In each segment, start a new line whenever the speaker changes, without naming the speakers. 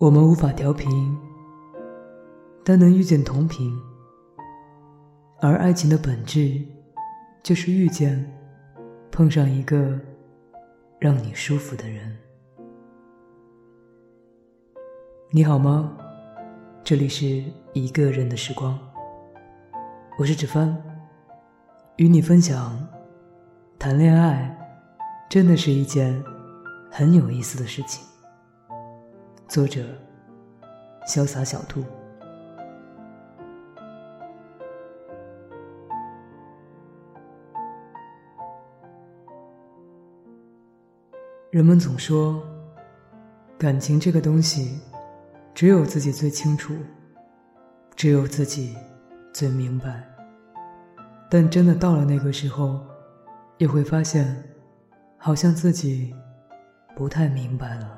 我们无法调频，但能遇见同频。而爱情的本质，就是遇见，碰上一个让你舒服的人。你好吗？这里是一个人的时光，我是芷帆，与你分享，谈恋爱真的是一件很有意思的事情。作者：潇洒小兔。人们总说，感情这个东西，只有自己最清楚，只有自己最明白。但真的到了那个时候，也会发现，好像自己不太明白了。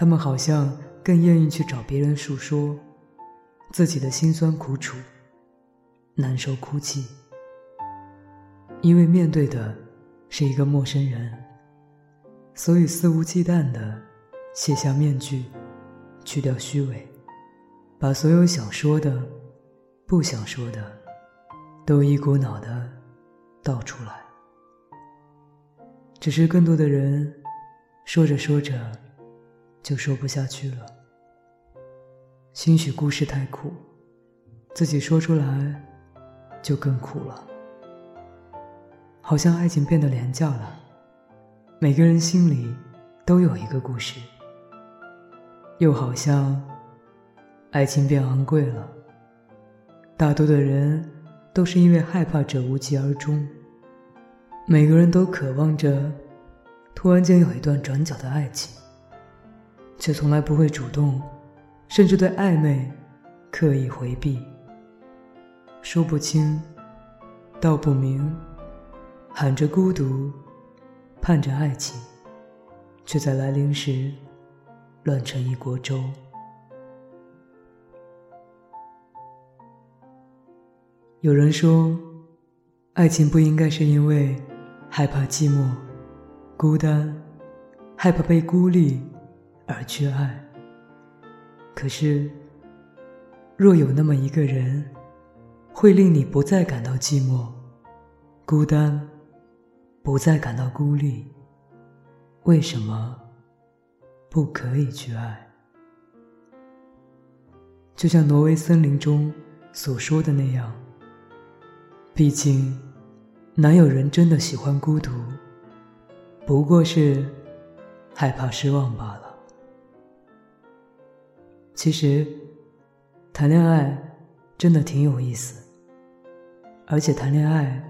他们好像更愿意去找别人诉说自己的辛酸苦楚、难受哭泣，因为面对的是一个陌生人，所以肆无忌惮的卸下面具，去掉虚伪，把所有想说的、不想说的，都一股脑的倒出来。只是更多的人说着说着。就说不下去了。兴许故事太苦，自己说出来就更苦了。好像爱情变得廉价了，每个人心里都有一个故事。又好像爱情变昂贵了，大多的人都是因为害怕者无疾而终。每个人都渴望着突然间有一段转角的爱情。却从来不会主动，甚至对暧昧刻意回避。说不清，道不明，喊着孤独，盼着爱情，却在来临时乱成一锅粥。有人说，爱情不应该是因为害怕寂寞、孤单，害怕被孤立。而去爱。可是，若有那么一个人，会令你不再感到寂寞、孤单，不再感到孤立，为什么不可以去爱？就像挪威森林中所说的那样，毕竟，哪有人真的喜欢孤独？不过是害怕失望罢了。其实，谈恋爱真的挺有意思，而且谈恋爱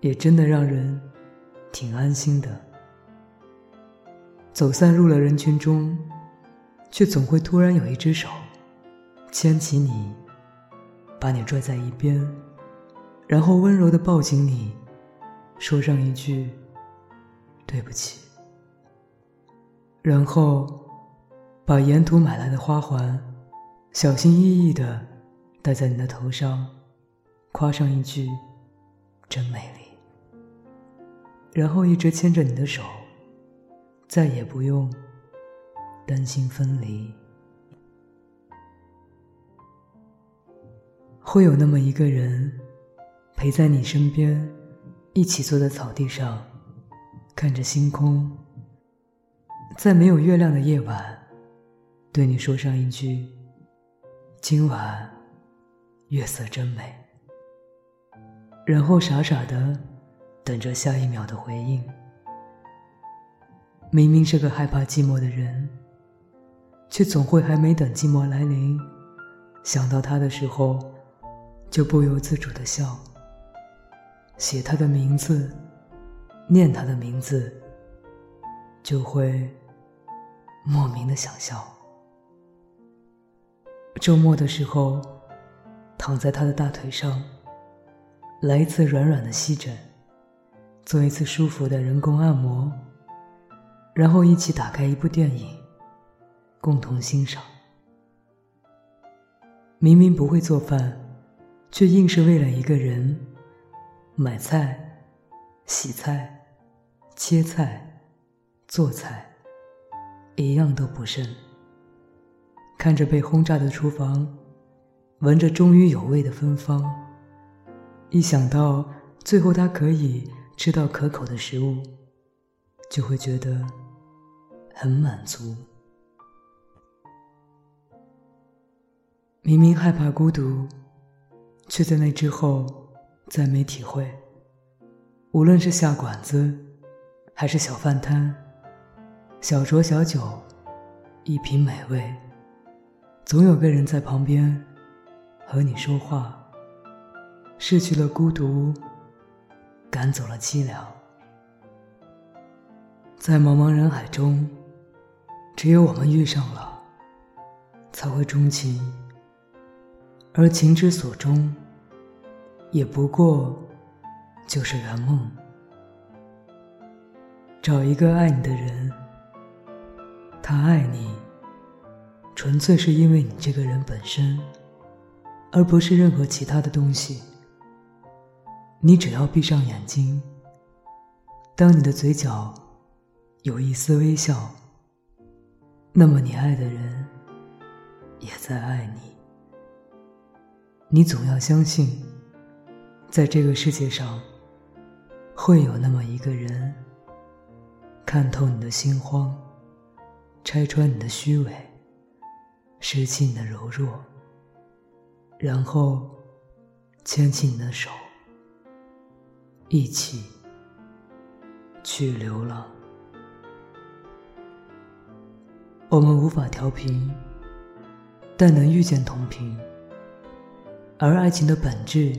也真的让人挺安心的。走散入了人群中，却总会突然有一只手牵起你，把你拽在一边，然后温柔的抱紧你，说上一句“对不起”，然后。把沿途买来的花环，小心翼翼地戴在你的头上，夸上一句“真美丽”，然后一直牵着你的手，再也不用担心分离。会有那么一个人，陪在你身边，一起坐在草地上，看着星空，在没有月亮的夜晚。对你说上一句：“今晚月色真美。”然后傻傻的等着下一秒的回应。明明是个害怕寂寞的人，却总会还没等寂寞来临，想到他的时候，就不由自主的笑。写他的名字，念他的名字，就会莫名的想笑。周末的时候，躺在他的大腿上，来一次软软的吸枕，做一次舒服的人工按摩，然后一起打开一部电影，共同欣赏。明明不会做饭，却硬是为了一个人，买菜、洗菜、切菜、做菜，一样都不剩。看着被轰炸的厨房，闻着终于有味的芬芳，一想到最后他可以吃到可口的食物，就会觉得很满足。明明害怕孤独，却在那之后再没体会。无论是下馆子，还是小饭摊，小酌小酒，一品美味。总有个人在旁边和你说话。逝去了孤独，赶走了凄凉，在茫茫人海中，只有我们遇上了，才会钟情。而情之所钟，也不过就是圆梦。找一个爱你的人，他爱你。纯粹是因为你这个人本身，而不是任何其他的东西。你只要闭上眼睛，当你的嘴角有一丝微笑，那么你爱的人也在爱你。你总要相信，在这个世界上，会有那么一个人，看透你的心慌，拆穿你的虚伪。拾起你的柔弱，然后牵起你的手，一起去流浪。我们无法调频，但能遇见同频。而爱情的本质，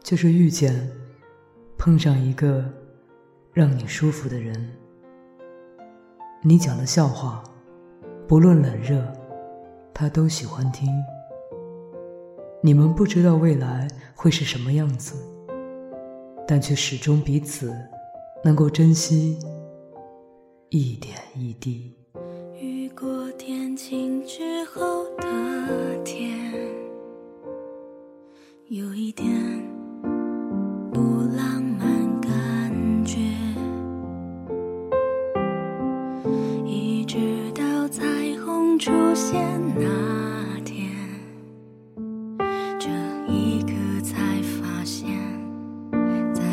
就是遇见，碰上一个让你舒服的人。你讲的笑话，不论冷热。他都喜欢听。你们不知道未来会是什么样子，但却始终彼此能够珍惜一点一滴。
雨过天晴之后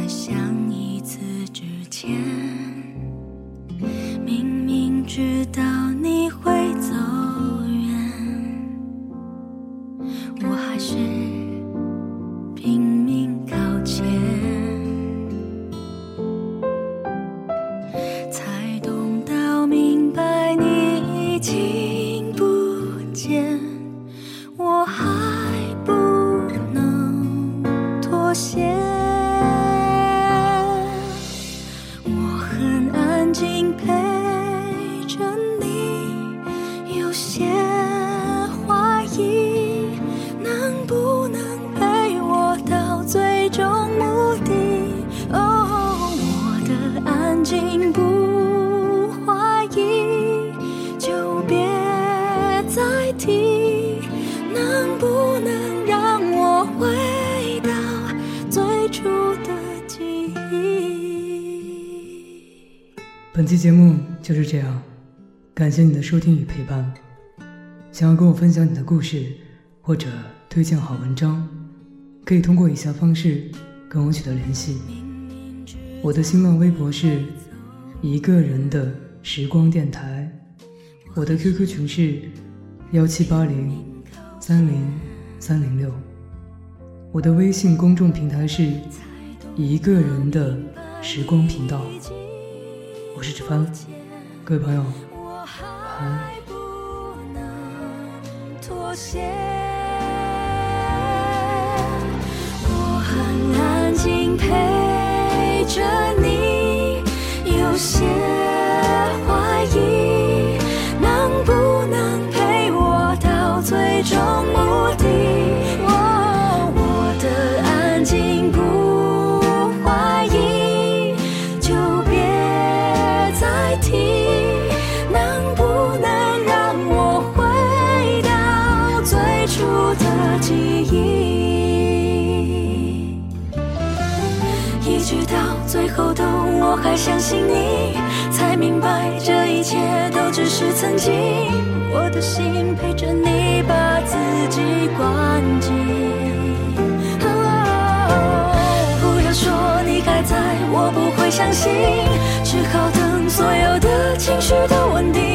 想一次之前明明知道你会走远我还是拼
命靠前才懂到明白你已经就是这样，感谢你的收听与陪伴。想要跟我分享你的故事，或者推荐好文章，可以通过以下方式跟我取得联系。我的新浪微博是一个人的时光电台，我的 QQ 群是幺七八零三零三零六，我的微信公众平台是一个人的时光频道。我是志芳，各位朋友，我还不能妥协，我很安
静陪着你。有些。后都我还相信你，才明白这一切都。只是曾经，我的心陪着你把自己关紧。不要说你还在，我不会相信，只好等所有的情绪都稳定。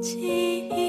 记忆。